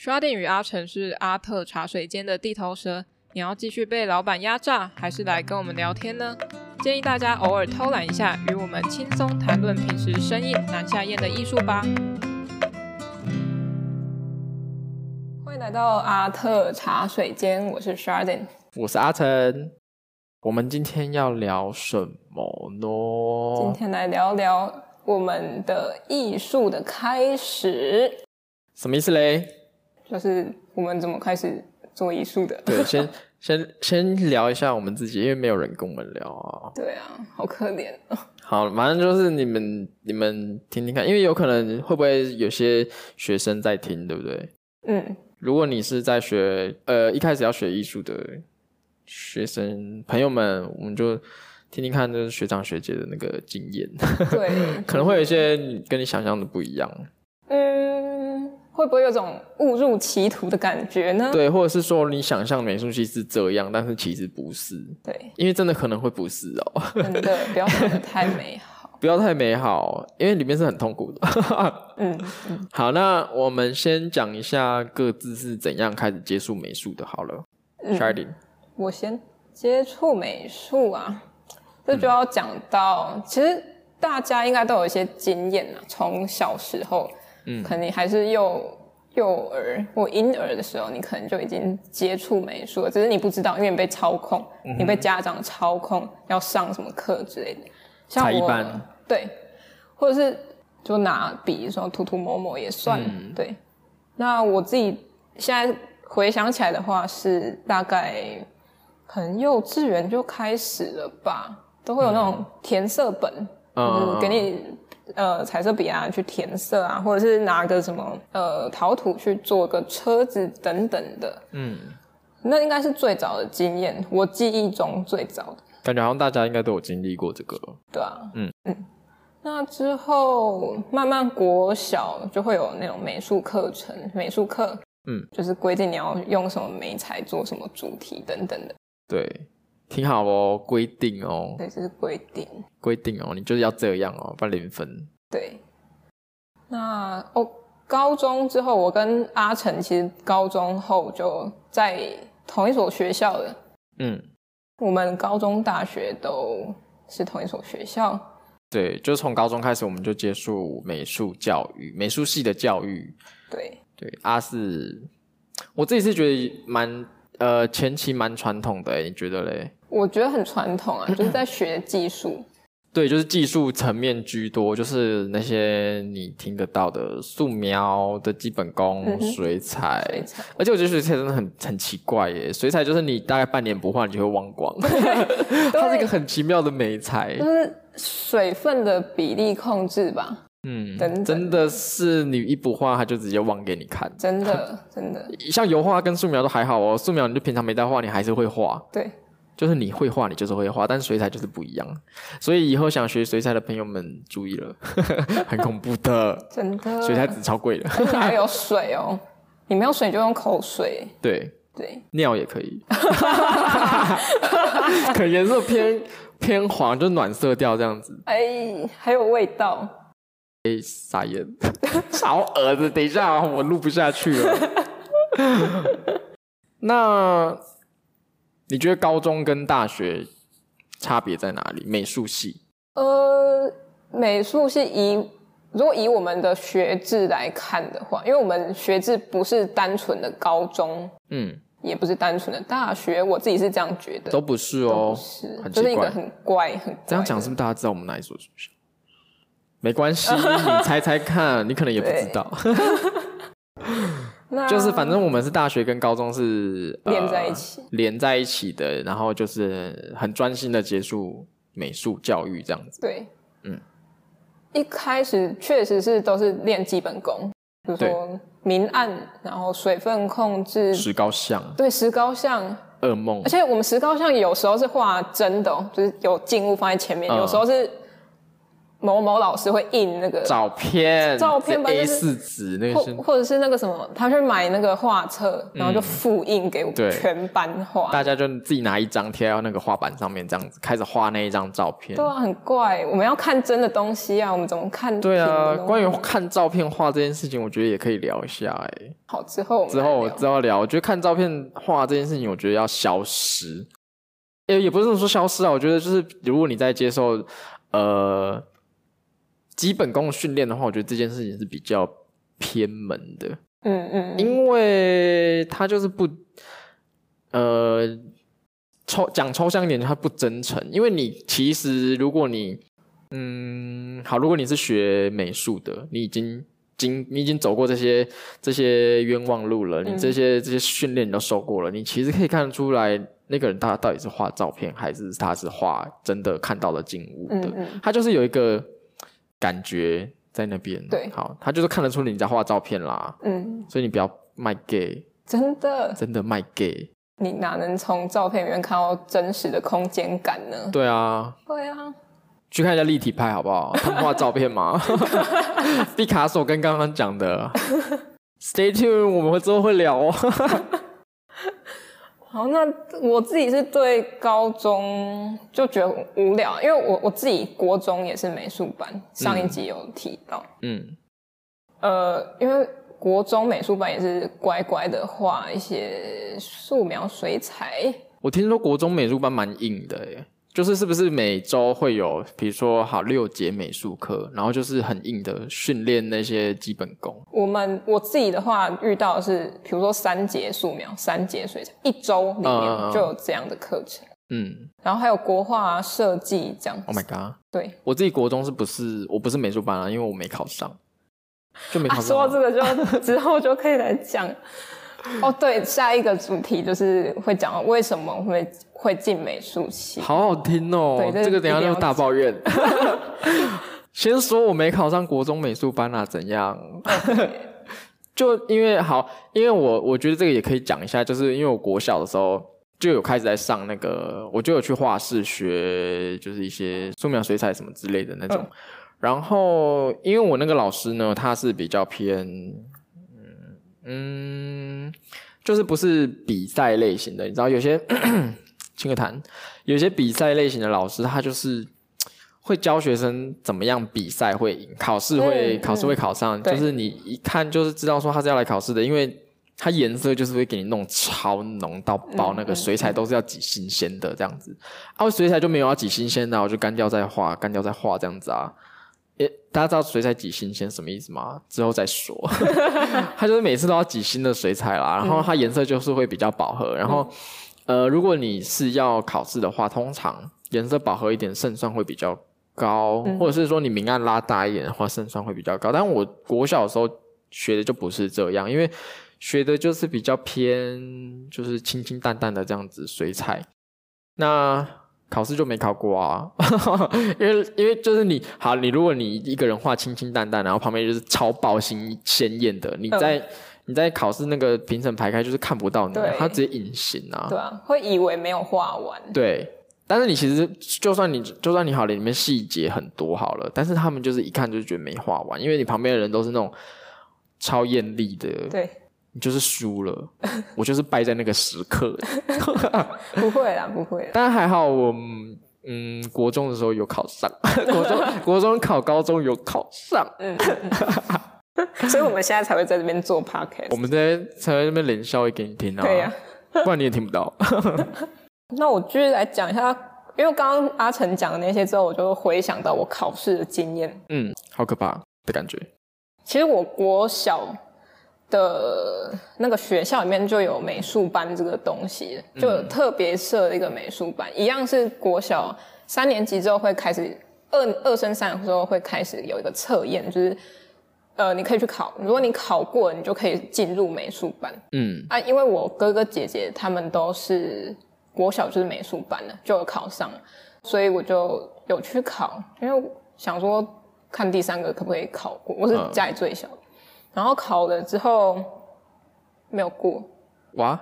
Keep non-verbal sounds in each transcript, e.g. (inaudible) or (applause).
Chardin 与阿成是阿特茶水间的地头蛇，你要继续被老板压榨，还是来跟我们聊天呢？建议大家偶尔偷懒一下，与我们轻松谈论平时生硬难下咽的艺术吧。欢迎来到阿特茶水间，我是 Chardin，我是阿成。我们今天要聊什么呢？今天来聊聊我们的艺术的开始。什么意思嘞？就是我们怎么开始做艺术的？对，先 (laughs) 先先聊一下我们自己，因为没有人跟我们聊啊。对啊，好可怜。(laughs) 好，反正就是你们你们听听看，因为有可能会不会有些学生在听，对不对？嗯。如果你是在学呃一开始要学艺术的学生朋友们，我们就听听看，就是学长学姐的那个经验。(laughs) 对，可能会有一些跟你想象的不一样。会不会有种误入歧途的感觉呢？对，或者是说你想象美术系是这样，但是其实不是。对，因为真的可能会不是哦。真的，不要太美好。(laughs) 不要太美好，因为里面是很痛苦的。嗯嗯。(laughs) 好，那我们先讲一下各自是怎样开始接触美术的。好了，Chardin，我先接触美术啊，这就要讲到，嗯、其实大家应该都有一些经验啊，从小时候。嗯，可能你还是幼幼儿或婴儿的时候，你可能就已经接触美术了，只是你不知道，因为你被操控，嗯、你被家长操控，要上什么课之类的。像我。对，或者是就拿笔说涂涂抹抹也算。嗯、对，那我自己现在回想起来的话，是大概可能幼稚园就开始了吧，都会有那种填色本，嗯、就是给你。呃，彩色笔啊，去填色啊，或者是拿个什么呃陶土去做个车子等等的。嗯，那应该是最早的经验，我记忆中最早的。感觉好像大家应该都有经历过这个。对啊，嗯嗯。那之后慢慢国小就会有那种美术课程，美术课，嗯，就是规定你要用什么美材做什么主题等等的。对。挺好哦，规定哦，对，这是规定，规定哦，你就是要这样哦，不然零分。对，那哦，高中之后，我跟阿成其实高中后就在同一所学校了。嗯，我们高中、大学都是同一所学校。对，就从高中开始，我们就接触美术教育，美术系的教育。对，对，阿是，我自己是觉得蛮。呃，前期蛮传统的，你觉得嘞？我觉得很传统啊，(laughs) 就是在学技术。对，就是技术层面居多，就是那些你听得到的素描的基本功、嗯、水彩。水彩。而且我觉得水彩真的很很奇怪耶，水彩就是你大概半年不画，你就会忘光。(laughs) 它是一个很奇妙的美材，就是水分的比例控制吧。嗯，真的是你一不画，他就直接忘给你看。真的，真的。像油画跟素描都还好哦，素描你就平常没在画，你还是会画。对，就是你会画，你就是会画，但是水彩就是不一样。所以以后想学水彩的朋友们注意了，(laughs) 很恐怖的。真的，水彩纸超贵的。还有水哦，你没有水就用口水。对对，尿也可以。(laughs) 可颜色偏偏黄，就暖色调这样子。哎，还有味道。哎，傻眼，(laughs) 超恶的！等一下，我录不下去了。那你觉得高中跟大学差别在哪里？美术系？呃，美术系以如果以我们的学制来看的话，因为我们学制不是单纯的高中，嗯，也不是单纯的大学，我自己是这样觉得，都不是哦，是，就是一个很怪、很怪。这样讲是不是大家知道我们哪一所学校？没关系，(laughs) 你猜猜看，你可能也不知道。(laughs) 就是反正我们是大学跟高中是连在一起，呃，连在一起的，然后就是很专心的结束美术教育这样子。对，嗯，一开始确实是都是练基本功，比如说明暗，然后水分控制，石膏像，对，石膏像，噩梦。而且我们石膏像有时候是画真的，就是有静物放在前面，嗯，有时候是。某某老师会印那个照片，照片 A 四纸那个是，或者是那个什么，他去买那个画册，然后就复印给我们全班画，大家就自己拿一张贴到那个画板上面，这样子开始画那一张照片。对啊，很怪，我们要看真的东西啊，我们怎么看？对啊，关于看照片画这件事情，我觉得也可以聊一下哎。好，之后之后我之后聊，我觉得看照片画这件事情，我觉得要消失。也也不是这么说消失啊，我觉得就是如果你在接受呃。基本功训练的话，我觉得这件事情是比较偏门的。嗯嗯，因为他就是不，呃，抽讲抽象一点，他不真诚。因为你其实，如果你，嗯，好，如果你是学美术的，你已经经你已经走过这些这些冤枉路了，你这些这些训练你都受过了，你其实可以看得出来，那个人他到底是画照片，还是他是画真的看到了景物的。他就是有一个。感觉在那边，对，好，他就是看得出你在画照片啦，嗯，所以你不要卖 gay，真的，真的卖 gay，你哪能从照片里面看到真实的空间感呢？对啊，对啊，去看一下立体派好不好？(laughs) 他们画照片吗？(laughs) 毕卡索跟刚刚讲的，Stay tuned，我们之后会聊。哦。好，那我自己是对高中就觉得无聊，因为我我自己国中也是美术班，上一集有提到，嗯，呃，因为国中美术班也是乖乖的画一些素描、水彩。我听说国中美术班蛮硬的耶。就是是不是每周会有，比如说好六节美术课，然后就是很硬的训练那些基本功。我们我自己的话遇到的是，比如说三节素描、三节水彩，一周里面就有这样的课程。嗯，然后还有国画设计这样。Oh my god！对，我自己国中是不是我不是美术班啊？因为我没考上，就没考上。啊，说到这个就之后就可以来讲。哦，对，下一个主题就是会讲为什么会会进美术系，好好听哦。对，这个等一下就大抱怨。(laughs) 先说我没考上国中美术班啊，怎样？(laughs) 就因为好，因为我我觉得这个也可以讲一下，就是因为我国小的时候就有开始在上那个，我就有去画室学，就是一些素描、水彩什么之类的那种。嗯、然后因为我那个老师呢，他是比较偏。嗯，就是不是比赛类型的，你知道有些清个谈，有些比赛类型的老师，他就是 (tsk) 会教学生怎么样比赛会赢，考试会、嗯、考试会考上，嗯、就是你一看就是知道说他是要来考试的，因为他颜色就是会给你弄超浓到爆，那个水彩都是要挤新鲜的这样子，啊，水彩就没有要挤新鲜的，我就干掉再画，干掉再画这样子啊。诶，大家知道水彩挤新鲜什么意思吗？之后再说。(laughs) (laughs) 他就是每次都要挤新的水彩啦，然后它颜色就是会比较饱和。然后，呃，如果你是要考试的话，通常颜色饱和一点，胜算会比较高，或者是说你明暗拉大一点的话，胜算会比较高。但我国小的时候学的就不是这样，因为学的就是比较偏，就是清清淡淡的这样子水彩。那考试就没考过啊，(laughs) 因为因为就是你好，你如果你一个人画清清淡淡，然后旁边就是超爆新鲜艳的，你在、嗯、你在考试那个评审排开就是看不到你，他直接隐形啊，对啊，会以为没有画完。对，但是你其实就算你就算你好了，里面细节很多好了，但是他们就是一看就觉得没画完，因为你旁边的人都是那种超艳丽的，对。你就是输了，我就是败在那个时刻。(laughs) 不会啦，不会啦。但还好我，我嗯，国中的时候有考上，(laughs) 国中国中考高中有考上。嗯，(laughs) (laughs) 所以我们现在才会在这边做 podcast。我们在才在这边冷笑话给你听啊，对呀、啊，(laughs) 不然你也听不到。(laughs) 那我继续来讲一下，因为刚刚阿成讲的那些之后，我就回想到我考试的经验。嗯，好可怕的感觉。其实我国小。的那个学校里面就有美术班这个东西，就有特别设一个美术班，嗯、一样是国小三年级之后会开始二二升三的时候会开始有一个测验，就是呃你可以去考，如果你考过了，你就可以进入美术班。嗯啊，因为我哥哥姐姐他们都是国小就是美术班的，就有考上，所以我就有去考，因为想说看第三个可不可以考过，我是家里最小然后考了之后没有过，哇！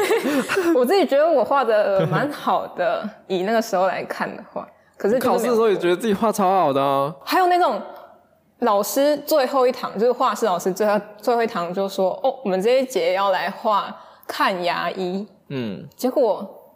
(laughs) 我自己觉得我画的蛮好的，以那个时候来看的话，可是考试的时候也觉得自己画超好的啊。还有那种老师最后一堂，就是画室老师最后最后一堂就说：“哦，我们这一节要来画看牙医。”嗯，结果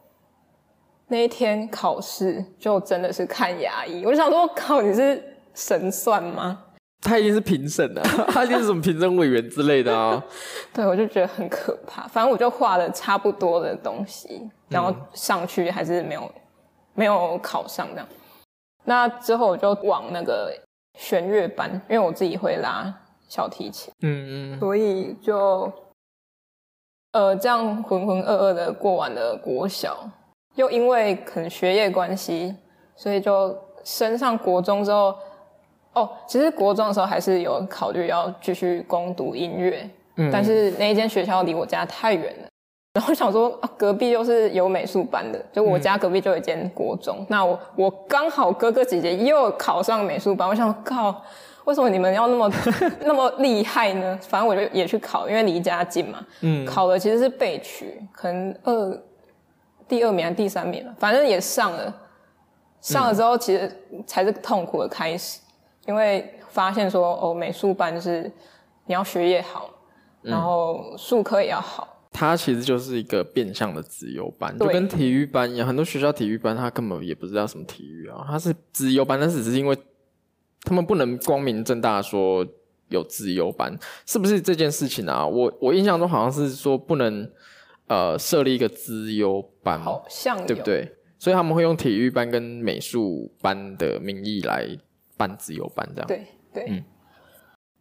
那一天考试就真的是看牙医。我就想说，靠，你是神算吗？他一定是评审的，(laughs) 他一定是什么评审委员之类的啊。(laughs) 对，我就觉得很可怕。反正我就画了差不多的东西，然后上去还是没有、嗯、没有考上这样。那之后我就往那个弦乐班，因为我自己会拉小提琴，嗯嗯，所以就呃这样浑浑噩噩的过完了国小，又因为可能学业关系，所以就升上国中之后。哦，其实国中的时候还是有考虑要继续攻读音乐，嗯，但是那一间学校离我家太远了，然后想说啊，隔壁又是有美术班的，就我家隔壁就有一间国中，嗯、那我我刚好哥哥姐姐又考上美术班，我想靠，为什么你们要那么 (laughs) 那么厉害呢？反正我就也去考，因为离家近嘛，嗯，考的其实是备取，可能二第二名还是第三名了，反正也上了，上了之后其实才是痛苦的开始。因为发现说哦，美术班是你要学业好，嗯、然后术科也要好。它其实就是一个变相的资优班，就跟体育班一样。很多学校体育班他根本也不知道什么体育啊，他是资优班，但是只是因为他们不能光明正大说有资优班，是不是这件事情啊？我我印象中好像是说不能呃设立一个资优班，好像对不对？所以他们会用体育班跟美术班的名义来。办自由班这样，对对，嗯，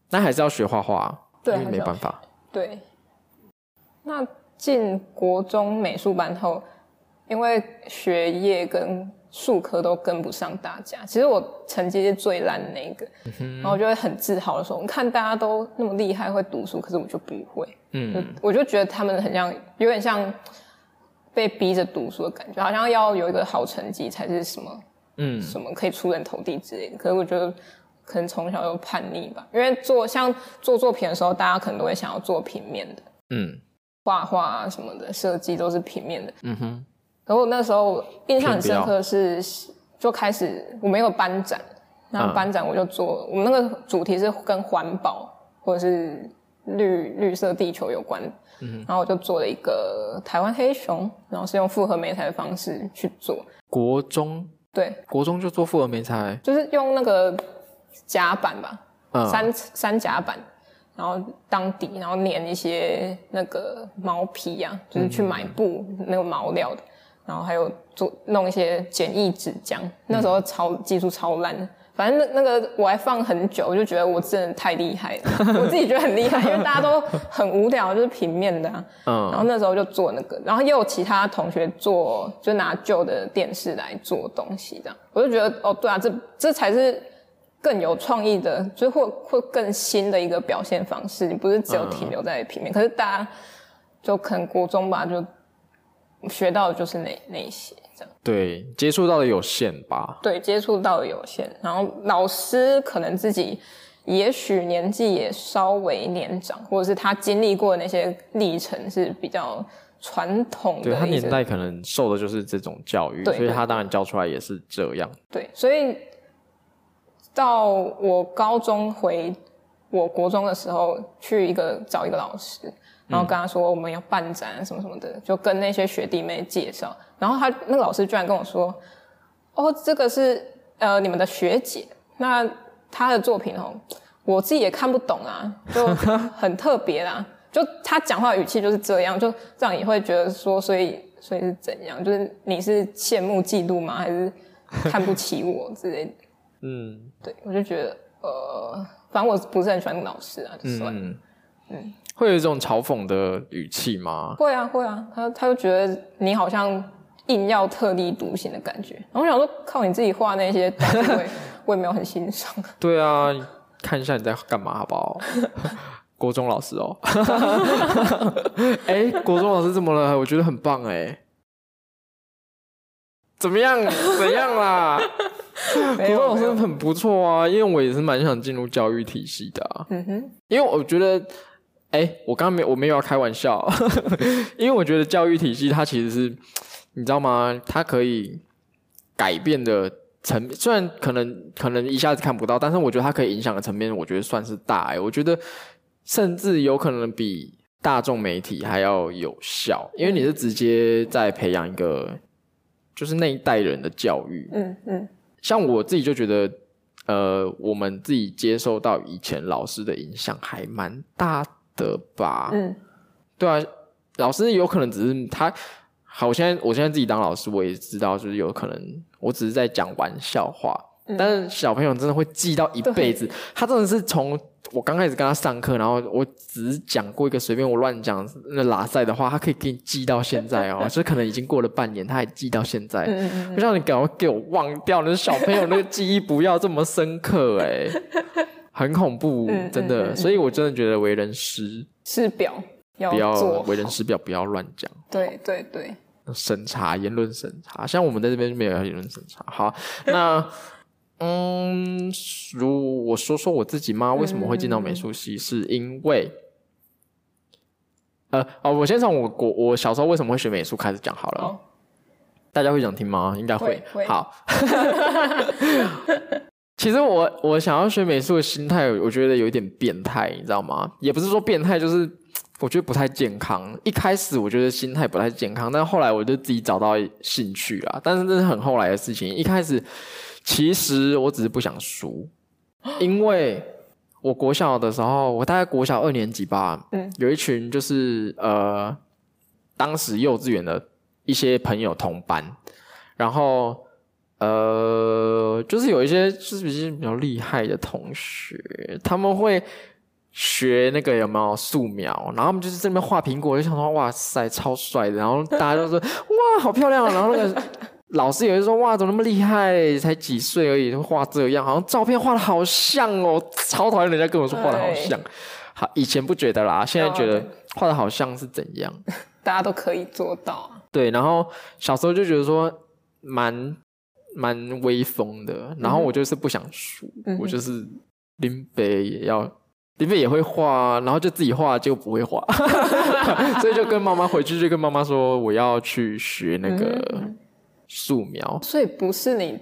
那还是要学画画，对，因为没办法。对，那进国中美术班后，因为学业跟术科都跟不上大家，其实我成绩是最烂的那一个，嗯、然后我就会很自豪的时候，我看大家都那么厉害会读书，可是我就不会，嗯，我就觉得他们很像，有点像被逼着读书的感觉，好像要有一个好成绩才是什么。嗯，什么可以出人头地之类的？可是我觉得可能从小就叛逆吧，因为做像做作品的时候，大家可能都会想要做平面的，嗯，画画啊什么的设计都是平面的，嗯哼。然后那时候印象很深刻是，就开始我没有班展，然后班展我就做，嗯、我们那个主题是跟环保或者是绿绿色地球有关，嗯哼，然后我就做了一个台湾黑熊，然后是用复合媒材的方式去做。国中。对，国中就做复合媒材，就是用那个夹板吧，嗯、三三夹板，然后当底，然后粘一些那个毛皮呀、啊，就是去买布、嗯、那个毛料的，然后还有做弄一些简易纸浆，那时候超技术超烂的。反正那那个我还放很久，我就觉得我真的太厉害了，我自己觉得很厉害，因为大家都很无聊，就是平面的啊。(laughs) 嗯。然后那时候就做那个，然后也有其他同学做，就拿旧的电视来做东西，这样我就觉得哦，对啊，这这才是更有创意的，就是会会更新的一个表现方式。你不是只有停留在平面，嗯、可是大家就可能国中吧，就学到的就是那那些这样。对，接触到的有限吧？对，接触到的有限。然后老师可能自己也许年纪也稍微年长，或者是他经历过的那些历程是比较传统的。对，他年代可能受的就是这种教育，所以他当然教出来也是这样。对，所以到我高中回我国中的时候，去一个找一个老师。然后跟他说我们要办展什么什么的，就跟那些学弟妹介绍。然后他那个老师居然跟我说：“哦，这个是呃你们的学姐，那她的作品哦，我自己也看不懂啊，就很特别啦。就他讲话语气就是这样，就这样也会觉得说，所以所以是怎样？就是你是羡慕嫉妒吗？还是看不起我之类的？嗯，对，我就觉得呃，反正我不是很喜欢老师啊，就算了，嗯。嗯会有一种嘲讽的语气吗？会啊，会啊，他他就觉得你好像硬要特立独行的感觉。然后我想说，靠你自己画那些东西，(laughs) 我也没有很欣赏。对啊，看一下你在干嘛好不好？(laughs) 国中老师哦，(laughs) 哎，国中老师怎么了？我觉得很棒哎。怎么样？怎样啦？国中老师很不错啊，因为我也是蛮想进入教育体系的啊。嗯哼，因为我觉得。哎、欸，我刚刚没我没有要开玩笑，(laughs) 因为我觉得教育体系它其实是，你知道吗？它可以改变的层，虽然可能可能一下子看不到，但是我觉得它可以影响的层面，我觉得算是大哎。我觉得甚至有可能比大众媒体还要有效，因为你是直接在培养一个就是那一代人的教育。嗯嗯，像我自己就觉得。呃，我们自己接受到以前老师的影响还蛮大的吧？嗯，对啊，老师有可能只是他好，我现在我现在自己当老师，我也知道，就是有可能我只是在讲玩笑话。但是小朋友真的会记到一辈子，他真的是从我刚开始跟他上课，然后我只是讲过一个随便我乱讲那拉塞的话，他可以给你记到现在哦，(laughs) 所以可能已经过了半年，他还记到现在。不像你赶快给我忘掉，那小朋友那个记忆不要这么深刻哎，(laughs) 很恐怖，真的。所以我真的觉得为人师师表要不要为人师表不要乱讲。对对对，审查言论审查，像我们在这边没有言论审查。好，那。嗯，如我说说我自己吗？为什么会进到美术系？是因为，呃，哦，我先从我我我小时候为什么会学美术开始讲好了。哦、大家会想听吗？应该会。会好，(laughs) 其实我我想要学美术的心态，我觉得有一点变态，你知道吗？也不是说变态，就是我觉得不太健康。一开始我觉得心态不太健康，但后来我就自己找到兴趣了。但是这是很后来的事情，一开始。其实我只是不想输，因为我国小的时候，我大概国小二年级吧，嗯，有一群就是呃，当时幼稚园的一些朋友同班，然后呃，就是有一些就是比较比较厉害的同学，他们会学那个有没有素描，然后他们就是这边画苹果，就想说哇塞超帅的，然后大家都说哇好漂亮，然后那个。老师也会说：“哇，怎么那么厉害？才几岁而已，画这样，好像照片画的好像哦，超讨厌人家跟我说画的好像。对好，以前不觉得啦，现在觉得画的好像是怎样？(laughs) 大家都可以做到。对，然后小时候就觉得说蛮蛮威风的，然后我就是不想输，嗯、我就是林北也要林北也会画，然后就自己画就不会画，(laughs) 所以就跟妈妈回去就跟妈妈说我要去学那个。嗯”素描，所以不是你，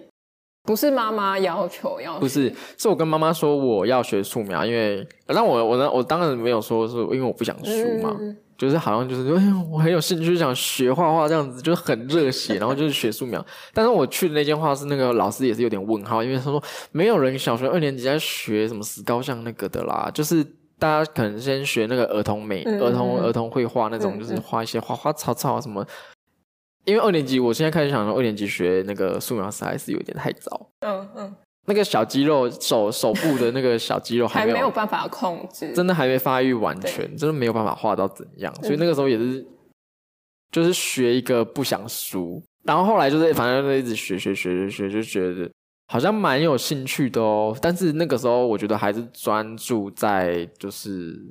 不是妈妈要求要学，不是，是我跟妈妈说我要学素描，因为，那我我呢，我当然没有说是因为我不想输嘛，嗯、就是好像就是，哎呀，我很有兴趣想学画画这样子，就是很热血，然后就是学素描。但是我去的那间画室，那个老师也是有点问号，因为他说没有人小学二年级在学什么石膏像那个的啦，就是大家可能先学那个儿童美、嗯、儿童儿童绘画那种，就是画一些花花草草什么。因为二年级，我现在开始想说，二年级学那个素描师还是有点太早。嗯嗯，那个小肌肉手手部的那个小肌肉还没有，还没有办法控制，真的还没发育完全，真的没有办法画到怎样。所以那个时候也是，就是学一个不想输，然后后来就是反正就一直学学学学学，就觉得好像蛮有兴趣的哦。但是那个时候我觉得还是专注在就是。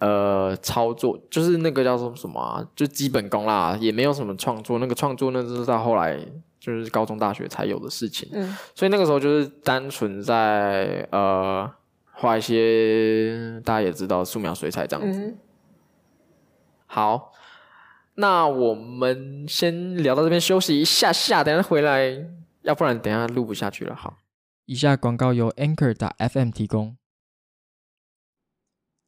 呃，操作就是那个叫做什么啊，就基本功啦，也没有什么创作。那个创作那是到后来就是高中大学才有的事情。嗯，所以那个时候就是单纯在呃画一些大家也知道素描、水彩这样子。嗯，好，那我们先聊到这边休息一下下，等下回来，要不然等下录不下去了。好，以下广告由 Anchor 打 FM 提供。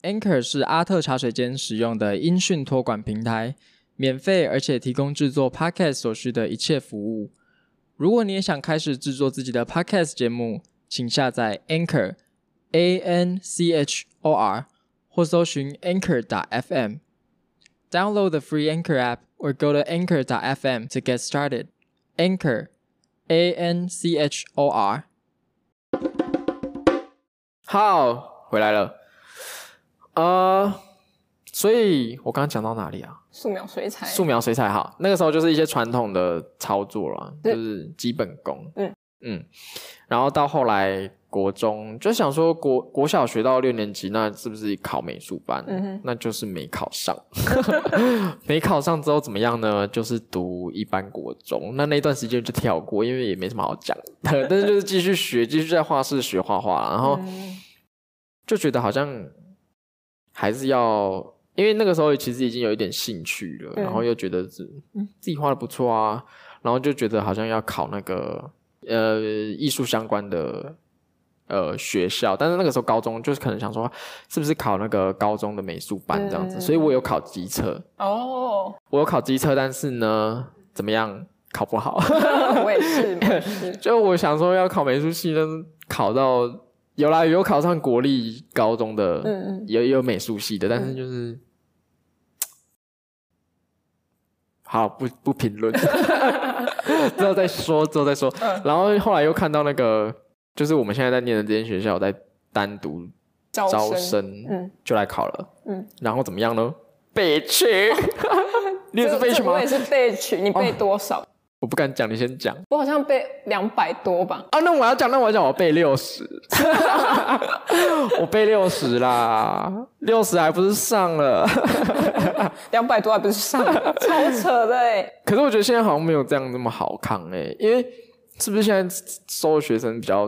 Anchor 是阿特茶水间使用的音讯托管平台，免费而且提供制作 Podcast 所需的一切服务。如果你也想开始制作自己的 Podcast 节目，请下载 Anchor A N C H O R 或搜寻 Anchor 打 FM。Download the free Anchor app or go to Anchor 打 FM to get started. Anchor A N C H O R。好，回来了。 呃，所以我刚刚讲到哪里啊？素描、水彩。素描、水彩，好，那个时候就是一些传统的操作了，就是基本功。嗯嗯，然后到后来国中就想说国国小学到六年级，那是不是考美术班？嗯哼，那就是没考上。(laughs) 没考上之后怎么样呢？就是读一般国中。那那段时间就跳过，因为也没什么好讲的。但是就是继续学，继续在画室学画画，然后就觉得好像。还是要，因为那个时候其实已经有一点兴趣了，嗯、然后又觉得是，嗯，自己画的不错啊，然后就觉得好像要考那个呃艺术相关的呃学校，但是那个时候高中就是可能想说是不是考那个高中的美术班这样子，嗯、所以我有考机车哦，我有考机车，但是呢怎么样考不好，(laughs) 我也是，我也是。(laughs) 就我想说要考美术系，但是考到有啦，有考上国立高中的，嗯嗯，也有美术系的，但是就是。嗯好，不不评论，(laughs) 之后再说，之后再说。嗯、然后后来又看到那个，就是我们现在在念的这间学校在单独招生，招生嗯，就来考了，嗯，然后怎么样呢？被取，(laughs) 你也是被取吗？我也是被取，你被多少？哦我不敢讲，你先讲。我好像背两百多吧。啊，那我要讲，那我要讲，我背六十。(laughs) 我背六十啦，六十还不是上了？(laughs) 两百多还不是上了？超扯的哎。可是我觉得现在好像没有这样那么好扛哎，因为是不是现在收的学生比较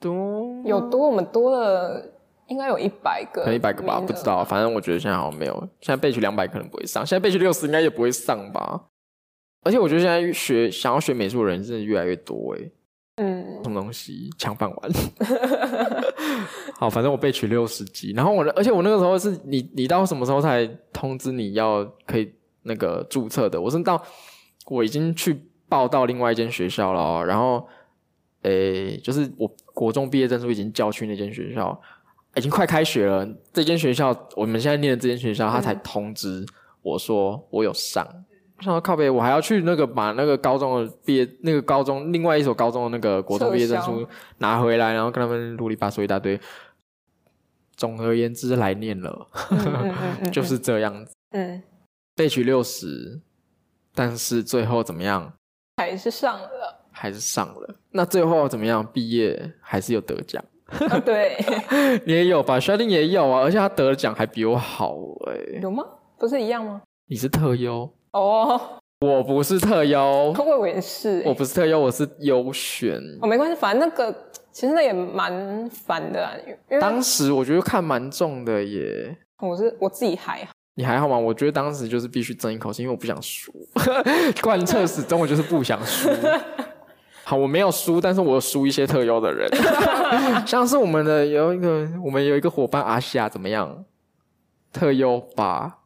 多？有多，我们多了应该有一百个，可能一百个吧，不知道。反正我觉得现在好像没有。现在背取两百可能不会上，现在背取六十应该也不会上吧。而且我觉得现在学想要学美术的人真的越来越多哎，嗯，什么东西抢饭碗？(laughs) 好，反正我被取六十级，然后我，而且我那个时候是你，你到什么时候才通知你要可以那个注册的？我是到我已经去报到另外一间学校了哦，然后，诶，就是我国中毕业证书已经交去那间学校，已经快开学了，这间学校我们现在念的这间学校，他才通知我说我有上。想要靠背，我还要去那个把那个高中的毕业那个高中另外一所高中的那个国中毕业证书拿回来，然后跟他们啰里吧嗦一大堆。总而言之，来念了，(laughs) 就是这样子。嗯，被取六十，但是最后怎么样？还是上了，还是上了。那最后怎么样？毕业还是有得奖？(laughs) 对，你 (laughs) 也有吧？薛定也有啊，而且他得的奖还比我好哎。有吗？不是一样吗？你是特优。哦，我不是特优，我也是，我不是特优，我是优选。哦，没关系，反正那个其实那也蛮烦的啊。因为当时我觉得看蛮重的耶。我是我自己还好，你还好吗？我觉得当时就是必须争一口气，因为我不想输，(laughs) 贯彻始终，我就是不想输。(laughs) 好，我没有输，但是我有输一些特优的人，(laughs) 像是我们的有一个，我们有一个伙伴阿西亚，怎么样？特优吧，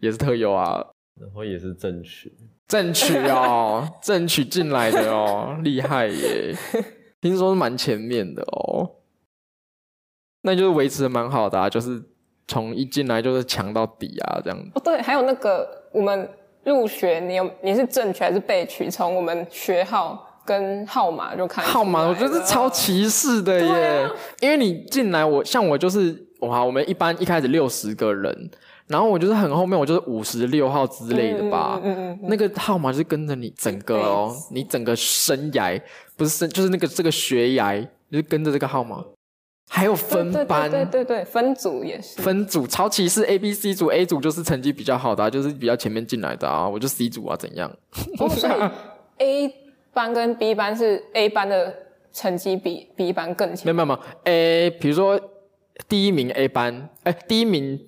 也是特优啊。然后也是正取，正取哦，正取进来的哦，(laughs) 厉害耶！听说是蛮前面的哦，那就是维持的蛮好的啊，就是从一进来就是强到底啊，这样子。哦，对，还有那个我们入学，你有你是正取还是被取？从我们学号跟号码就看号码，我觉得是超歧视的耶，啊、因为你进来，我像我就是哇，我们一般一开始六十个人。然后我就是很后面，我就是五十六号之类的吧。嗯嗯嗯嗯、那个号码就是跟着你整个哦，你整个生涯不是生，就是那个这个学涯就是跟着这个号码。还有分班，对对对，对对，分组也是。分组超歧视 A B C 组，A 组就是成绩比较好的，啊，就是比较前面进来的啊，我就 C 组啊，怎样？哦，所以 A 班跟 B 班是 A 班的成绩比 B 班更强。没有没有，A 比如说第一名 A 班，哎，第一名。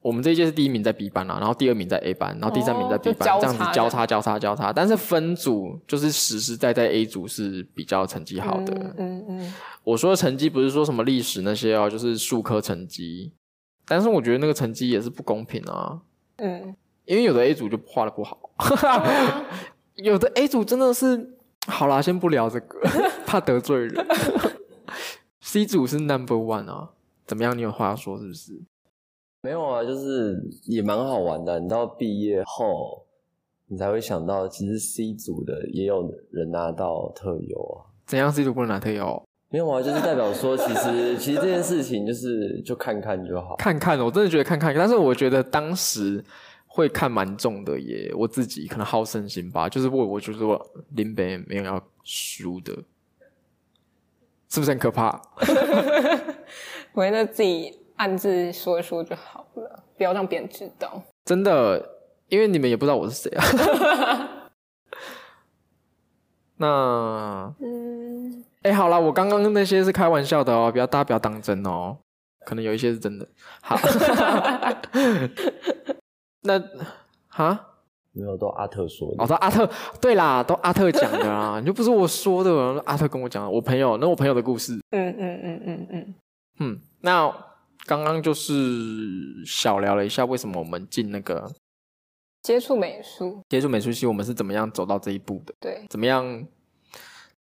我们这一届是第一名在 B 班啊，然后第二名在 A 班，然后第三名在 B 班，哦、这样子交叉交叉交叉。但是分组就是实实在在 A 组是比较成绩好的。嗯嗯。嗯嗯，我说的成绩不是说什么历史那些哦，就是数科成绩。但是我觉得那个成绩也是不公平啊。嗯。因为有的 A 组就画的不好，嗯、(laughs) 有的 A 组真的是好啦，先不聊这个，(laughs) 怕得罪人。C 组是 Number One 啊，怎么样？你有话要说是不是？没有啊，就是也蛮好玩的。你到毕业后，你才会想到，其实 C 组的也有人拿到特优啊。怎样 C 组不能拿特优？没有啊，就是代表说，其实其实这件事情就是就看看就好。看看，我真的觉得看看，但是我觉得当时会看蛮重的耶。我自己可能好胜心吧，就是我我就是我林北没有要输的，是不是很可怕？(laughs) 我觉得自己。暗自说一说就好了，不要让别人知道。真的，因为你们也不知道我是谁啊。(laughs) 那，嗯，哎、欸，好啦，我刚刚那些是开玩笑的哦，不要大家不要当真哦，可能有一些是真的。好，(laughs) 那，哈，没有，都阿特说的。哦，都阿特，对啦，都阿特讲的啦，(laughs) 你就不是我说的，阿特跟我讲的，我朋友，那我朋友的故事。嗯嗯嗯嗯嗯嗯，那刚刚就是小聊了一下，为什么我们进那个接触美术，接触美术系，我们是怎么样走到这一步的？对，怎么样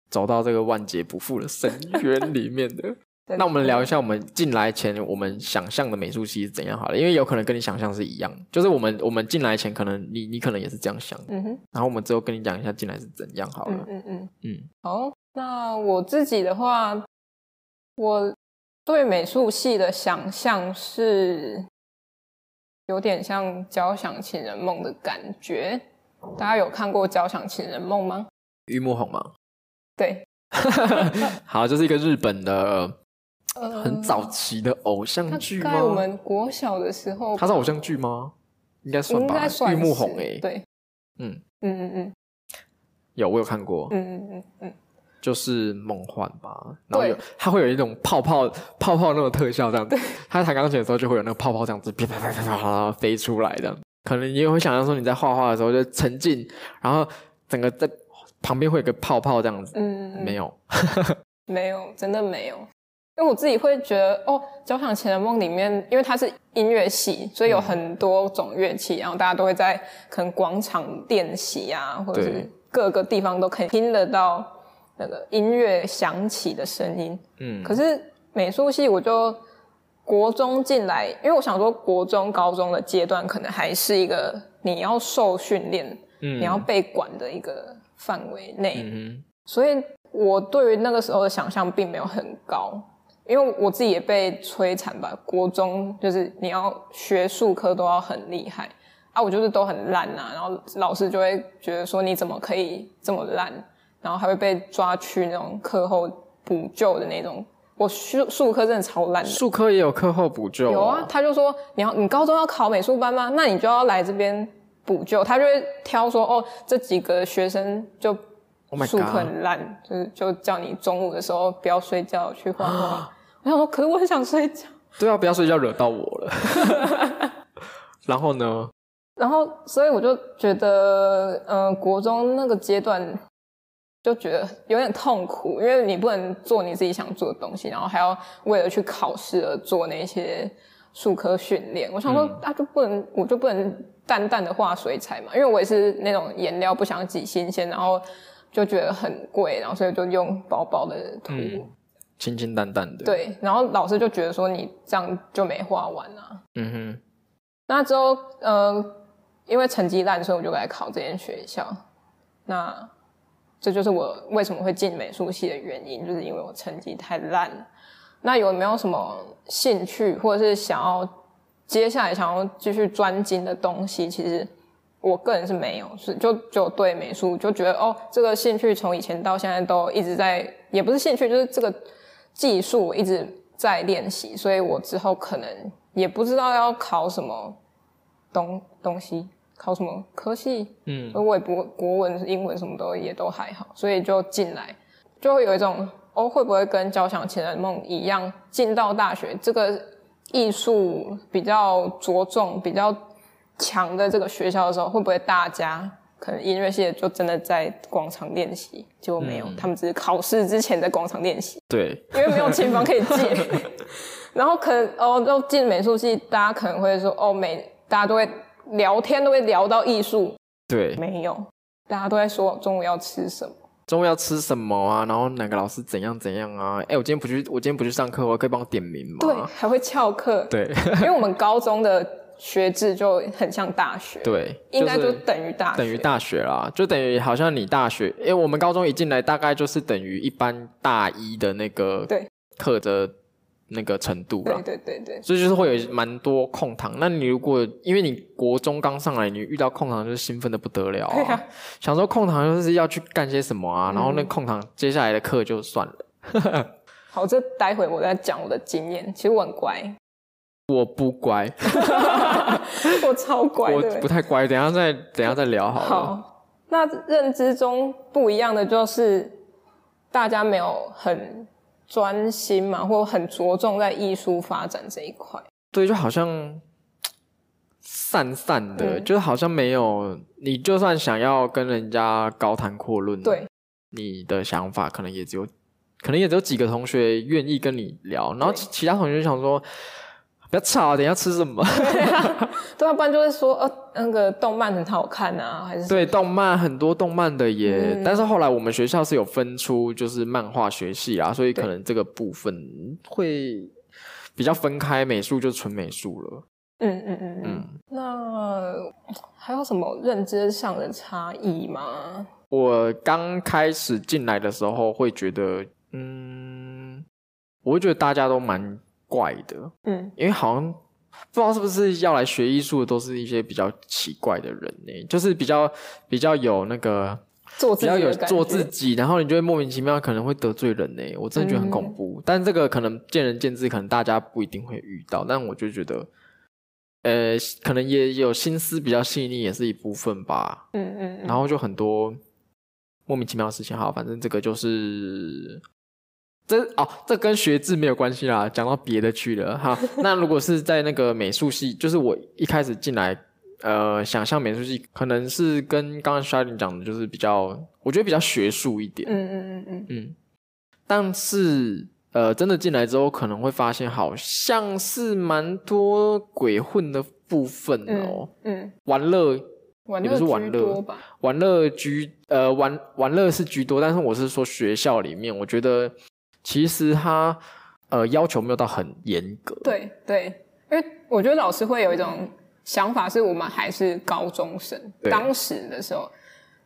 走到这个万劫不复的深渊里面的？(laughs) 那我们聊一下，我们进来前我们想象的美术系是怎样好了，因为有可能跟你想象是一样，就是我们我们进来前可能你你可能也是这样想，嗯哼，然后我们之后跟你讲一下进来是怎样好了，嗯嗯嗯，嗯，好，那我自己的话，我对美术系的想象是有点像《交响情人梦》的感觉，大家有看过《交响情人梦》吗？玉木宏吗？对，(laughs) 好，就是一个日本的。很早期的偶像剧吗？在我们国小的时候，它是偶像剧吗？应该算吧。应该算。玉木宏诶，对，嗯嗯嗯嗯，有我有看过，嗯嗯嗯嗯，就是梦幻吧。然后有它会有一种泡泡泡泡那种特效这样子。他弹钢琴的时候就会有那个泡泡这样子啪啪啪啪啪飞出来的。可能你也会想象说你在画画的时候就沉浸，然后整个在旁边会有个泡泡这样子。嗯，没有，没有，真的没有。因为我自己会觉得，哦，《交响情人梦》里面，因为它是音乐系，所以有很多种乐器，嗯、然后大家都会在可能广场练习啊，或者是各个地方都可以听得到那个音乐响起的声音。嗯，可是美术系我就国中进来，因为我想说国中、高中的阶段可能还是一个你要受训练、嗯、你要被管的一个范围内，嗯、所以我对于那个时候的想象并没有很高。因为我自己也被摧残吧，国中就是你要学术科都要很厉害。啊，我就是都很烂啊，然后老师就会觉得说你怎么可以这么烂，然后还会被抓去那种课后补救的那种。我术术科真的超烂的，术科也有课后补救。有啊，他就说你要你高中要考美术班吗？那你就要来这边补救，他就会挑说哦这几个学生就术科很烂，就是就叫你中午的时候不要睡觉去画画。(gasps) 我想说，可是我很想睡觉。对啊，不要睡觉，惹到我了。(laughs) 然后呢？然后，所以我就觉得，嗯、呃，国中那个阶段就觉得有点痛苦，因为你不能做你自己想做的东西，然后还要为了去考试而做那些术科训练。我想说，那、嗯啊、就不能，我就不能淡淡的画水彩嘛，因为我也是那种颜料不想挤新鲜，然后就觉得很贵，然后所以就用薄薄的涂。嗯清清淡淡的，对，然后老师就觉得说你这样就没画完啊。嗯哼。那之后，呃，因为成绩烂，所以我就来考这间学校。那这就是我为什么会进美术系的原因，就是因为我成绩太烂了。那有没有什么兴趣，或者是想要接下来想要继续专精的东西？其实我个人是没有，是就就对美术就觉得哦，这个兴趣从以前到现在都一直在，也不是兴趣，就是这个。技术一直在练习，所以我之后可能也不知道要考什么东东西，考什么科系，嗯，我也不国文、英文什么都也都还好，所以就进来，就会有一种哦，会不会跟交响情人梦一样，进到大学这个艺术比较着重、比较强的这个学校的时候，会不会大家？可能音乐系就真的在广场练习，结果没有，嗯、他们只是考试之前在广场练习。对，因为没有琴房可以借。(laughs) (laughs) 然后可能哦，都进美术系，大家可能会说哦，每大家都会聊天，都会聊到艺术。对，没有，大家都在说中午要吃什么，中午要吃什么啊？然后哪个老师怎样怎样啊？哎，我今天不去，我今天不去上课，我可以帮我点名吗？对，还会翘课。对，(laughs) 因为我们高中的。学制就很像大学，对，应该就等于大学，等于大学啦，就等于好像你大学，因为我们高中一进来，大概就是等于一般大一的那个对课的那个程度啦，对对对对，所以就是会有蛮多空堂。那你如果因为你国中刚上来，你遇到空堂就是兴奋的不得了啊，啊想说空堂就是要去干些什么啊，嗯、然后那空堂接下来的课就算了。(laughs) 好，这待会我再讲我的经验，其实我很乖。我不乖，(laughs) 我超乖，我不太乖。等一下再等一下再聊好了。好，那认知中不一样的就是，大家没有很专心嘛，或很着重在艺术发展这一块。对，就好像散散的，嗯、就是好像没有你，就算想要跟人家高谈阔论，对，你的想法可能也只有，可能也只有几个同学愿意跟你聊，然后其其他同学就想说。不要吵，等一下吃什么？对啊，对啊，不然就会说，呃，那个动漫很好看啊，还是对动漫很多动漫的也，嗯、但是后来我们学校是有分出就是漫画学系啊，所以可能这个部分会比较分开，美术就纯美术了。嗯嗯嗯嗯。那还有什么认知上的差异吗？我刚开始进来的时候会觉得，嗯，我会觉得大家都蛮。怪的，嗯，因为好像不知道是不是要来学艺术的都是一些比较奇怪的人呢，就是比较比较有那个做自己，比较有做自己，然后你就会莫名其妙可能会得罪人呢，我真的觉得很恐怖。嗯、但这个可能见仁见智，可能大家不一定会遇到，但我就觉得，呃，可能也有心思比较细腻，也是一部分吧。嗯嗯，然后就很多莫名其妙的事情，好，反正这个就是。这哦，这跟学制没有关系啦，讲到别的去了哈。那如果是在那个美术系，就是我一开始进来，呃，想象美术系可能是跟刚刚 Charlene 讲的，就是比较，我觉得比较学术一点。嗯嗯嗯嗯嗯。但是呃，真的进来之后，可能会发现好像是蛮多鬼混的部分哦。嗯。嗯玩乐，玩乐也不是玩乐吧？玩乐居呃玩玩乐是居多，但是我是说学校里面，我觉得。其实他呃要求没有到很严格，对对，因为我觉得老师会有一种想法，是我们还是高中生，当时的时候，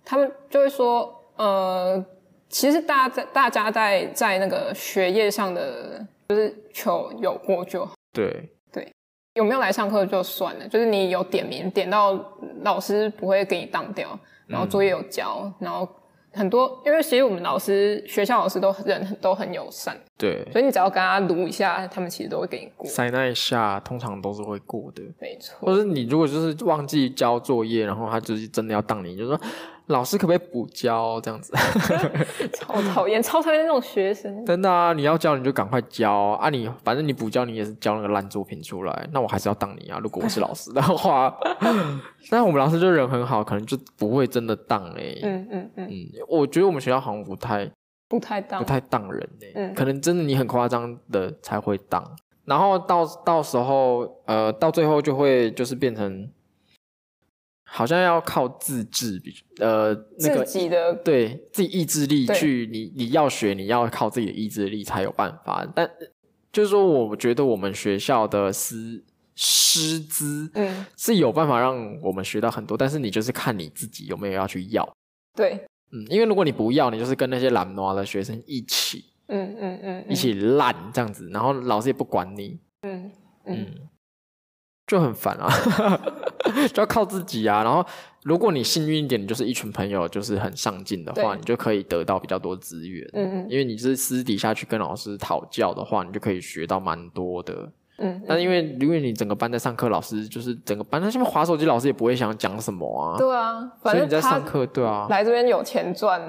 他们就会说，呃，其实大家在大家在在那个学业上的就是求有过就好，对。对，有没有来上课就算了，就是你有点名点到老师不会给你当掉，然后作业有交，嗯、然后。很多，因为其实我们老师、学校老师都人都很友善，对，所以你只要跟他撸一下，他们其实都会给你过。塞那一下，通常都是会过的，没错。或者你如果就是忘记交作业，然后他就是真的要当你，就说。老师可不可以补交这样子？(laughs) 超讨厌，超讨厌那种学生。真的啊，你要教你就赶快教啊！你反正你补交，你也是教那个烂作品出来，那我还是要当你啊！如果我是老师的话，(laughs) 但我们老师就人很好，可能就不会真的当哎、欸嗯。嗯嗯嗯嗯，我觉得我们学校好像不太不太当不太当人哎、欸。嗯，可能真的你很夸张的才会当，然后到到时候呃到最后就会就是变成。好像要靠自制，比呃那个自己的对自己意志力去，你你要学，你要靠自己的意志力才有办法。但就是说，我觉得我们学校的师师资嗯是有办法让我们学到很多，但是你就是看你自己有没有要去要。对，嗯，因为如果你不要，你就是跟那些懒惰的学生一起，嗯嗯嗯，一起烂这样子，然后老师也不管你，嗯嗯。嗯就很烦啊，(laughs) 就要靠自己啊。然后，如果你幸运一点，你就是一群朋友，就是很上进的话，你就可以得到比较多资源。嗯嗯，因为你是私底下去跟老师讨教的话，你就可以学到蛮多的。嗯，嗯，但是因为因为你整个班在上课，老师就是整个班在下面划手机，老师也不会想讲什么啊。对啊，反正所以你在上课，对啊，来这边有钱赚，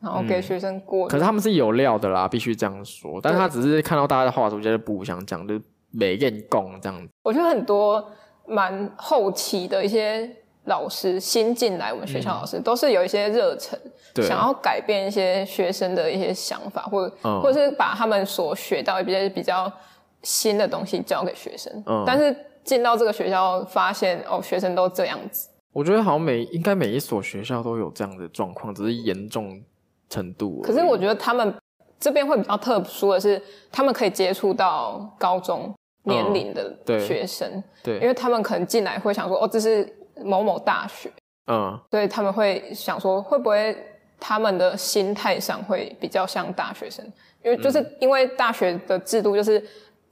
然后给学生过。可是他们是有料的啦，必须这样说。但是他只是看到大家在划手机，就不想讲，就。没练功这样子，我觉得很多蛮后期的一些老师新进来我们学校老师，嗯、都是有一些热忱，对想要改变一些学生的一些想法，或者、嗯、或者是把他们所学到一些比较新的东西教给学生。嗯，但是进到这个学校，发现哦，学生都这样子。我觉得好像每应该每一所学校都有这样的状况，只是严重程度。可是我觉得他们这边会比较特殊的是，他们可以接触到高中。年龄的学生，嗯、对，对，因为他们可能进来会想说，哦，这是某某大学，嗯，所以他们会想说，会不会他们的心态上会比较像大学生？因为就是因为大学的制度，就是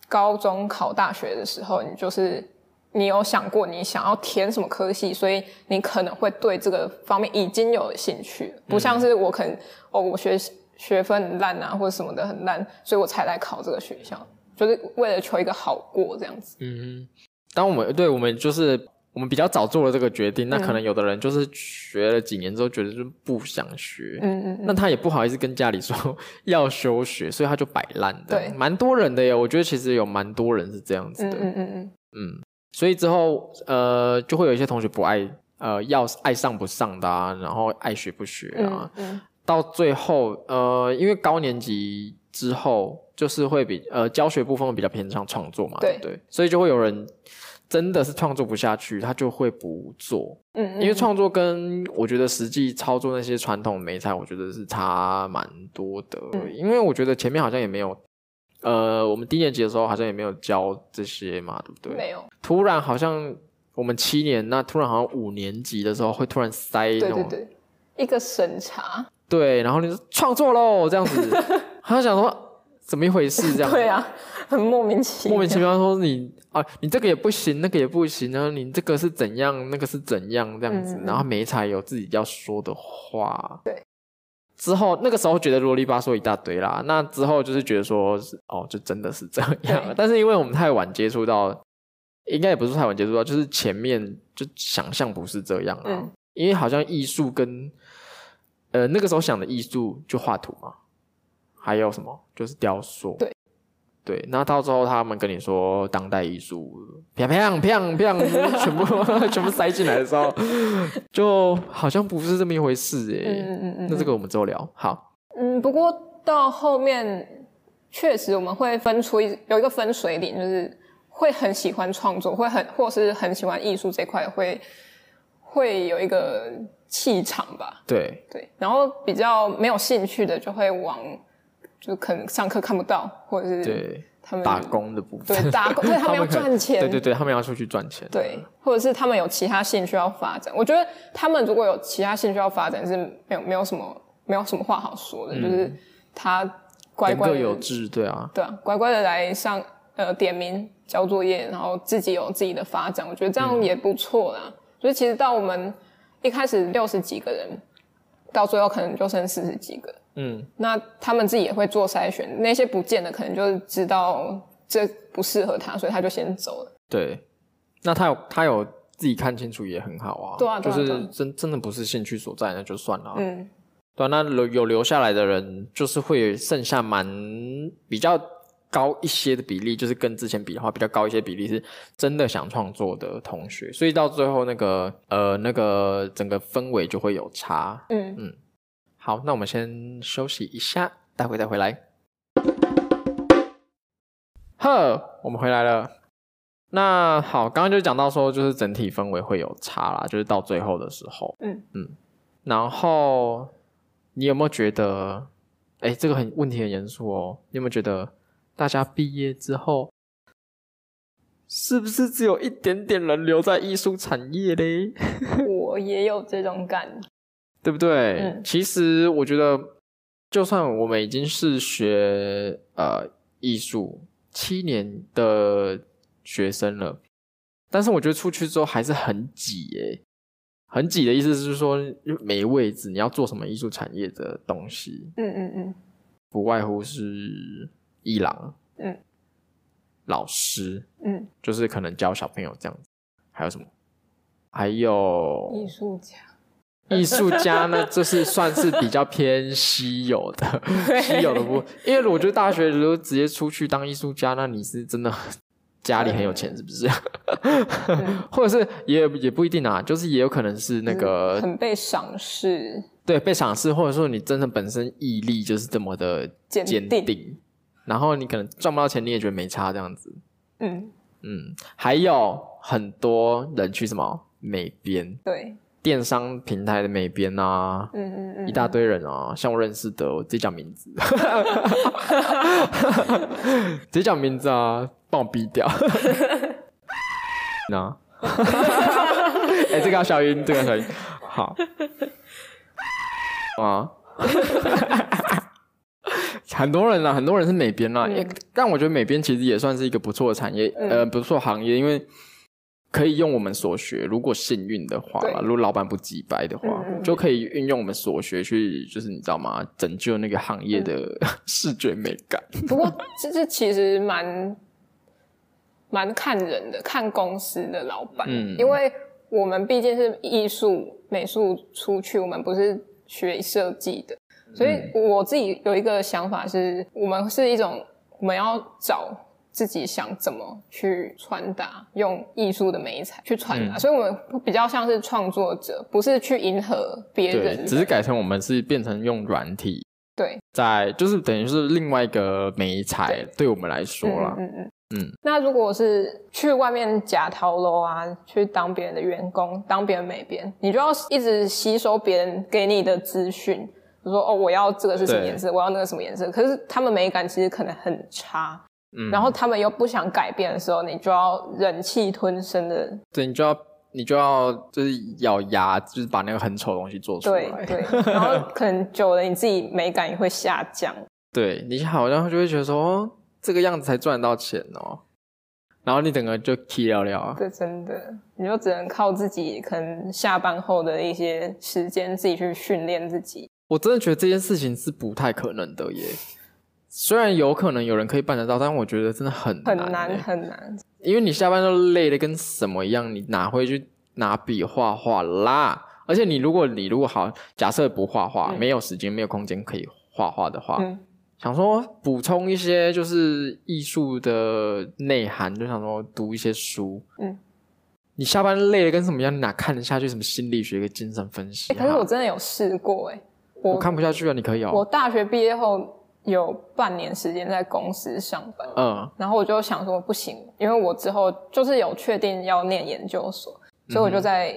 高中考大学的时候，你就是你有想过你想要填什么科系，所以你可能会对这个方面已经有兴趣，不像是我可能哦，我学学分很烂啊，或者什么的很烂，所以我才来考这个学校。就是为了求一个好过这样子。嗯，当我们对我们就是我们比较早做了这个决定，嗯、那可能有的人就是学了几年之后觉得就不想学，嗯嗯，嗯那他也不好意思跟家里说 (laughs) 要休学，所以他就摆烂的。对，蛮多人的耶，我觉得其实有蛮多人是这样子的。嗯嗯嗯嗯。嗯所以之后呃就会有一些同学不爱呃要爱上不上的啊，然后爱学不学啊，嗯嗯、到最后呃因为高年级之后就是会比呃教学部分会比较偏向创作嘛，对，对对，所以就会有人。真的是创作不下去，他就会不做。嗯，嗯，因为创作跟我觉得实际操作那些传统媒材，我觉得是差蛮多的。嗯，因为我觉得前面好像也没有，呃，我们低年级的时候好像也没有教这些嘛，对不对？没有。突然好像我们七年，那突然好像五年级的时候会突然塞那种，对对对，一个审查。对，然后你说创作喽，这样子，(laughs) (laughs) 他想说。怎么一回事？(laughs) 这样对啊，很莫名其妙。莫名其妙说你啊，你这个也不行，那个也不行，然后你这个是怎样，那个是怎样，这样子，嗯、然后每一场有自己要说的话。对。之后那个时候觉得啰里吧嗦一大堆啦，那之后就是觉得说，哦，就真的是这样。对但是因为我们太晚接触到，应该也不是太晚接触到，就是前面就想象不是这样啊。嗯、因为好像艺术跟呃那个时候想的艺术就画图嘛。还有什么？就是雕塑。对，对。那到时候他们跟你说当代艺术，啪啪啪啪，(laughs) 全部 (laughs) 全部塞进来的时候，(laughs) 就好像不是这么一回事哎。嗯嗯嗯。那这个我们之后聊。好。嗯，不过到后面确实我们会分出一有一个分水岭，就是会很喜欢创作，会很或是很喜欢艺术这块，会会有一个气场吧。对对。然后比较没有兴趣的，就会往。就可能上课看不到，或者是对他们打工的部分，对打工，对 (laughs) 他们要赚钱，对对对，他们要出去赚钱，对，或者是他们有其他兴趣要发展。我觉得他们如果有其他兴趣要发展，是没有没有什么没有什么话好说的，嗯、就是他乖乖的有志，对啊，对啊，乖乖的来上呃点名交作业，然后自己有自己的发展，我觉得这样也不错啦。嗯、所以其实到我们一开始六十几个人，到最后可能就剩四十几个。嗯，那他们自己也会做筛选，那些不见的可能就是知道这不适合他，所以他就先走了。对，那他有他有自己看清楚也很好啊。对啊，就是真真的不是兴趣所在，那就算了。嗯，对啊，那留有留下来的人，就是会剩下蛮比较高一些的比例，就是跟之前比的话，比较高一些比例是真的想创作的同学，所以到最后那个呃那个整个氛围就会有差。嗯嗯。好，那我们先休息一下，待会再回来。呵，我们回来了。那好，刚刚就讲到说，就是整体氛围会有差啦，就是到最后的时候，嗯嗯。然后你有没有觉得，哎，这个很问题很严肃哦。你有没有觉得，大家毕业之后，是不是只有一点点人留在艺术产业嘞？(laughs) 我也有这种感觉。对不对？嗯，其实我觉得，就算我们已经是学呃艺术七年的学生了，但是我觉得出去之后还是很挤诶，很挤的意思是说没位置，你要做什么艺术产业的东西？嗯嗯嗯，不外乎是伊朗，嗯，老师，嗯，就是可能教小朋友这样子，还有什么？还有艺术家。艺术家呢，这是算是比较偏稀有的，稀有的不？因为我觉得大学如果直接出去当艺术家，那你是真的家里很有钱，是不是？(laughs) 或者是也也不一定啊，就是也有可能是那个很被赏识，对，被赏识，或者说你真的本身毅力就是这么的坚定，定然后你可能赚不到钱，你也觉得没差这样子。嗯嗯，还有很多人去什么美编，对。电商平台的美编啊，嗯嗯嗯，一大堆人啊，像我认识的，我直接讲名字，直接讲名字啊，帮我逼掉。(laughs) 那，(laughs) 哎，这个要消音，这个要消音，好。(laughs) 啊，很多人啊，很多人是美编啊，嗯、但我觉得美编其实也算是一个不错的产业，嗯、呃，不错行业，因为。可以用我们所学，如果幸运的话，对。如果老板不急白的话，就可以运用我们所学去，就是你知道吗？拯救那个行业的、嗯、(laughs) 视觉美感。不过这这其实蛮蛮看人的，看公司的老板，嗯、因为我们毕竟是艺术美术出去，我们不是学设计的，所以我自己有一个想法是，我们是一种我们要找自己想怎么去传达，用艺术的美彩去传达，嗯、所以我们比较像是创作者，不是去迎合别人。只是改成我们是变成用软体。对，在就是等于是另外一个美彩，对，我们来说啦。嗯嗯嗯。嗯，那如果是去外面假逃楼啊，去当别人的员工，当别人美编，你就要一直吸收别人给你的资讯，比如说哦，我要这个是什么颜色，我要那个什么颜色。可是他们美感其实可能很差，嗯，然后他们又不想改变的时候，你就要忍气吞声的，对，你就要你就要就是咬牙，就是把那个很丑的东西做出来，对对，然后可能久了你自己美感也会下降，(laughs) 对，你好像就会觉得说。这个样子才赚得到钱哦，然后你整个就气了了啊！对，真的，你就只能靠自己，可能下班后的一些时间自己去训练自己。我真的觉得这件事情是不太可能的耶。虽然有可能有人可以办得到，但我觉得真的很难很难很难。因为你下班都累的跟什么一样，你哪会去拿笔画画啦？而且你如果你如果好，假设不画画，嗯、没有时间没有空间可以画画的话。嗯想说补充一些就是艺术的内涵，就想说读一些书。嗯，你下班累的跟什么样？你哪看得下去什么心理学跟精神分析？欸，可是我真的有试过哎，我看不下去了！你可以哦。我大学毕业后有半年时间在公司上班，嗯，然后我就想说不行，因为我之后就是有确定要念研究所，所以我就在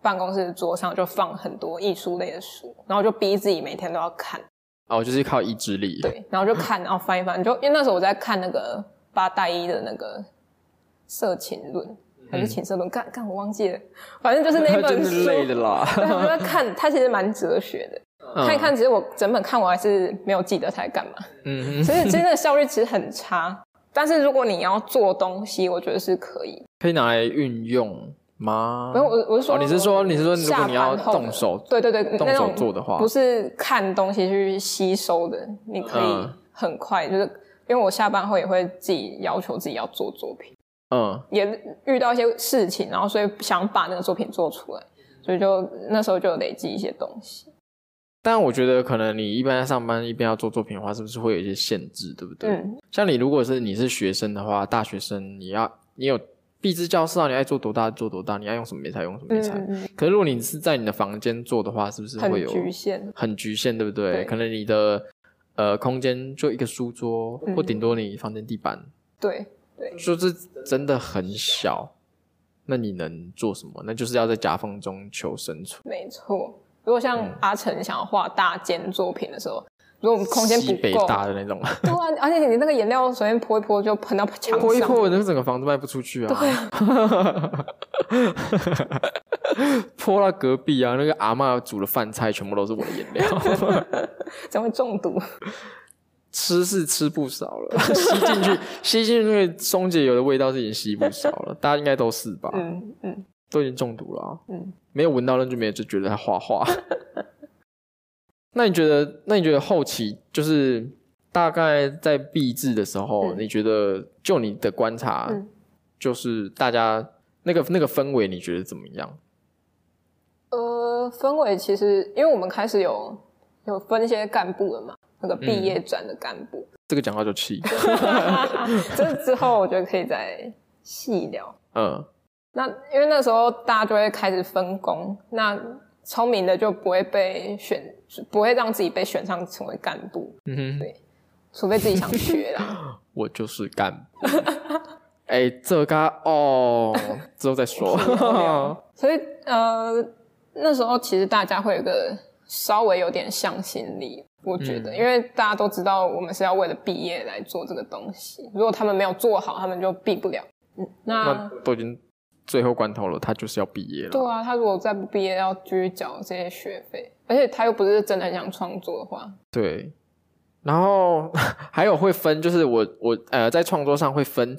办公室的桌上就放很多艺术类的书，然后就逼自己每天都要看。哦，就是靠意志力。对，然后就看，然后翻一翻，就因为那时候我在看那个八大一的那个色情论，还是情色论，看、嗯、看我忘记了，反正就是那 (laughs) 本书。真是累的啦。(laughs) 对，我在看，它其实蛮哲学的。嗯、看一看，其实我整本看完还是没有记得它在干嘛。嗯，所以其实那个效率其实很差。但是如果你要做东西，我觉得是可以，可以拿来运用。吗？没有，我我是说，你是说你是说，如果你要动手，对对对，动手做的话，不是看东西去吸收的，你可以很快，就是因为我下班后也会自己要求自己要做作品，嗯，也遇到一些事情，然后所以想把那个作品做出来，所以就那时候就有累积一些东西。但我觉得可能你一边在上班一边要做作品的话，是不是会有一些限制，对不对？嗯，像你如果是你是学生的话，大学生你要你有。必知教室啊，你爱做多大做多大，你爱用什么媒材用什么媒材。可是如果你是在你的房间做的话，是不是会有很局限？很局限，对不对？对，可能你的呃空间就一个书桌，嗯、或顶多你房间地板。对对，就是真的很小。那你能做什么？那就是要在夹缝中求生存。没错。如果像阿成想要画大件作品的时候。嗯如果我们空间不够大的那种，(laughs) 对啊，而且你那个颜料随便泼一泼就喷到墙上，泼一泼，那整个房子卖不出去啊！对啊，(laughs) 泼到隔壁啊，那个阿嬷煮的饭菜全部都是我的颜料，(laughs) 这样会中毒。吃是吃不少了，吸进去，吸进去那个松节油的味道是已经吸不少了，大家应该都是吧？嗯嗯，都已经中毒了啊。嗯，没有闻到那就没有，就觉得他画画。(laughs) 那你觉得？那你觉得后期就是大概在毕制的时候，嗯、你觉得就你的观察，嗯、就是大家那个那个氛围，你觉得怎么样？呃，氛围其实因为我们开始有有分一些干部了嘛，那个毕业转的干部，嗯、这个讲话就气。(laughs) 这之后我觉得可以再细聊。(laughs) 嗯，那因为那时候大家就会开始分工，那聪明的就不会被选。不会让自己被选上成为干部，嗯哼，对，除非自己想学啦。(laughs) 我就是干部。(laughs) 哎、欸，这个哦，之后再说。(laughs) 所以呃，那时候其实大家会有个稍微有点向心力，我觉得，嗯、因为大家都知道我们是要为了毕业来做这个东西。如果他们没有做好，他们就毕不了。嗯，那，那都已经最后关头了，他就是要毕业了。对啊，他如果再不毕业，要继续缴这些学费。而且他又不是真的很想创作的话，对。然后还有会分，就是我我呃在创作上会分，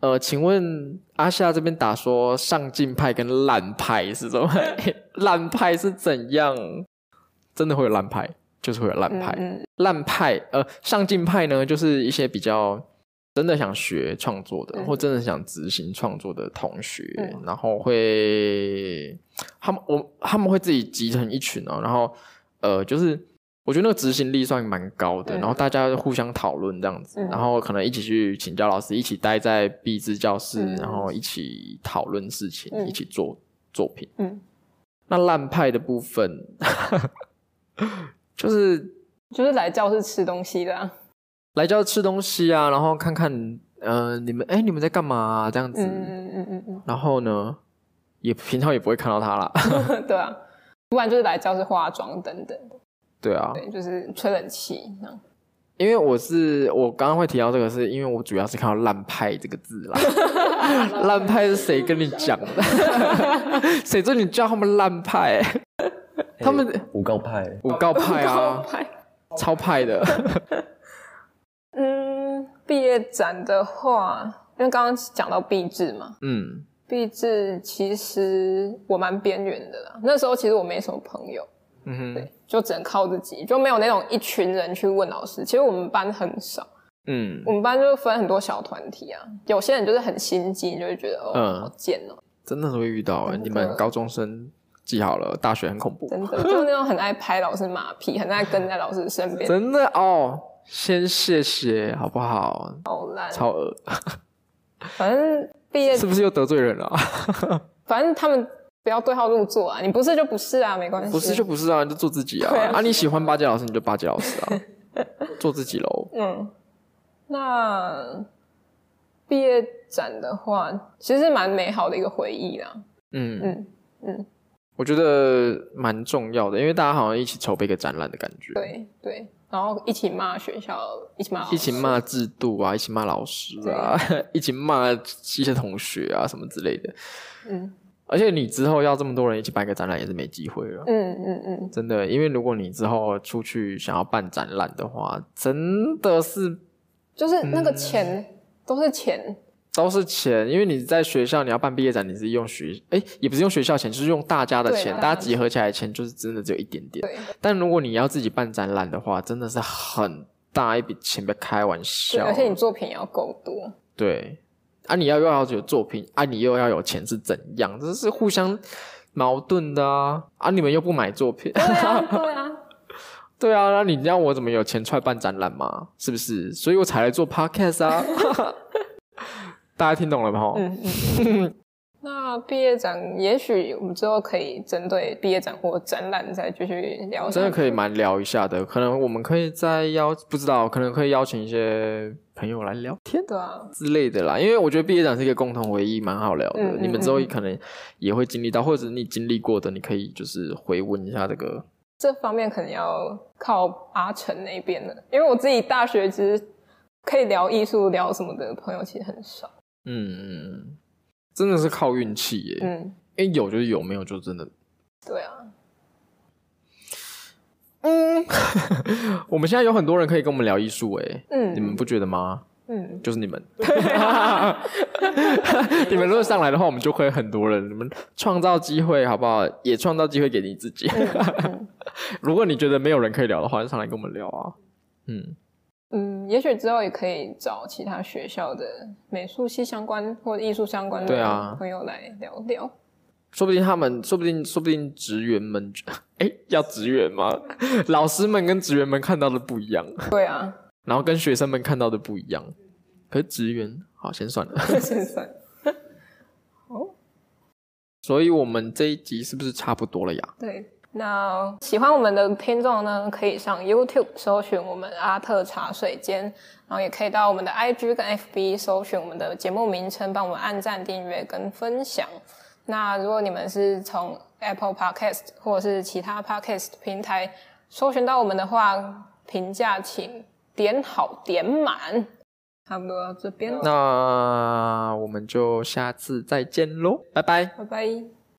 呃，请问阿夏这边打说上进派跟烂派是怎么？烂派是怎样？真的会有烂派，就是会有烂派。嗯嗯烂派呃上进派呢，就是一些比较。真的想学创作的，或真的想执行创作的同学，嗯、然后会他们我他们会自己集成一群哦，然后呃，就是我觉得那个执行力算蛮高的，嗯、然后大家互相讨论这样子，嗯、然后可能一起去请教老师，一起待在毕制教室，嗯、然后一起讨论事情，嗯、一起做作品。嗯，那烂派的部分，(laughs) 就是就是来教室吃东西的、啊，来教室吃东西啊，然后看看呃你们哎你们在干嘛、啊、这样子，嗯嗯嗯嗯嗯，然后呢也平常也不会看到他啦，(laughs) 对啊，不然就是来教室化妆等等的。对啊，对，就是吹冷气这样。因为我是我刚刚会提到这个，是因为我主要是看到“烂派”这个字啦。(laughs) 烂派是谁跟你讲的？谁说你叫他们烂派？他们五告派，五告派啊，(laughs) 超派的。嗯，毕业展的话，因为刚刚讲到毕制嘛，嗯，毕制其实我蛮边缘的啦。那时候其实我没什么朋友。嗯哼，对，就只能靠自己，就没有那种一群人去问老师。其实我们班很少，嗯，我们班就分很多小团体啊。有些人就是很心机，就会觉得哦，嗯、好贱哦、喔。真的是会遇到哎，的你们高中生记好了，大学很恐怖。真的，就是那种很爱拍老师马屁，很爱跟在老师身边。真的哦，先谢谢好不好？好烂，超恶。反正毕业 (laughs) 是不是又得罪人了？(laughs) 反正他们。不要对号入座啊！你不是就不是啊，没关系。不是就不是啊，你就做自己啊！啊，啊，你喜欢巴结老师，你就巴结老师啊，(laughs) 做自己喽。嗯，那毕业展的话，其实是蛮美好的一个回忆啦。嗯嗯嗯，嗯我觉得蛮重要的，因为大家好像一起筹备一个展览的感觉。对对，然后一起骂学校，一起骂一起骂制度啊，一起骂老师啊，(laughs) 一起骂一些同学啊，什么之类的。嗯。而且你之后要这么多人一起办一个展览也是没机会了。嗯嗯嗯，真的，因为如果你之后出去想要办展览的话，真的是，就是那个钱都是钱，都是钱。因为你在学校你要办毕业展，你是用学，哎，也不是用学校钱，就是用大家的钱，大家集合起来的钱就是真的只有一点点。对。但如果你要自己办展览的话，真的是很大一笔钱，别开玩笑。而且你作品也要够多。对。啊！你要又要有作品，啊！你又要有钱，是怎样？这是互相矛盾的啊！啊！你们又不买作品，对啊，(laughs) 对啊，对啊！那你让我怎么有钱出来办展览嘛？是不是？所以我才来做 podcast 啊！(laughs) 大家听懂了吗？嗯嗯。(laughs) 那毕业展，也许我们之后可以针对毕业展或展览再继续聊。真的可以蛮聊一下的，可能我们可以再邀，不知道，可能可以邀请一些朋友来聊天，对啊之类的啦。因为我觉得毕业展是一个共同回忆，蛮好聊的。嗯嗯嗯，你们之后可能也会经历到，或者你经历过的，你可以就是回温一下这个。这方面可能要靠阿成那边了，因为我自己大学其实可以聊艺术、聊什么的朋友其实很少。嗯嗯。真的是靠运气耶，嗯，因为有就是有，没有就真的，对啊，嗯，(laughs) 我们现在有很多人可以跟我们聊艺术，哎，嗯，你们不觉得吗？嗯，就是你们，(laughs) 你们如果上来的话，我们就会很多人，你们创造机会好不好？也创造机会给你自己。(laughs) 如果你觉得没有人可以聊的话，就上来跟我们聊啊，嗯。嗯，也许之后也可以找其他学校的美术系相关或者艺术相关的朋友来聊聊。啊、说不定他们，说不定，说不定职员们，(laughs) 哎，要职员吗？(laughs) 老师们跟职员们看到的不一样。对啊，(laughs) 然后跟学生们看到的不一样。可是职员，好，先算了，先算所以我们这一集是不是差不多了呀？对。那喜欢我们的听众呢，可以上 YouTube 搜寻我们阿特茶水间，然后也可以到我们的 IG 跟 FB 搜寻我们的节目名称，帮我们按赞、订阅跟分享。那如果你们是从 Apple Podcast 或者是其他 Podcast 平台搜寻到我们的话，评价请点好点满。差不多到这边了，那我们就下次再见喽，拜拜，拜拜。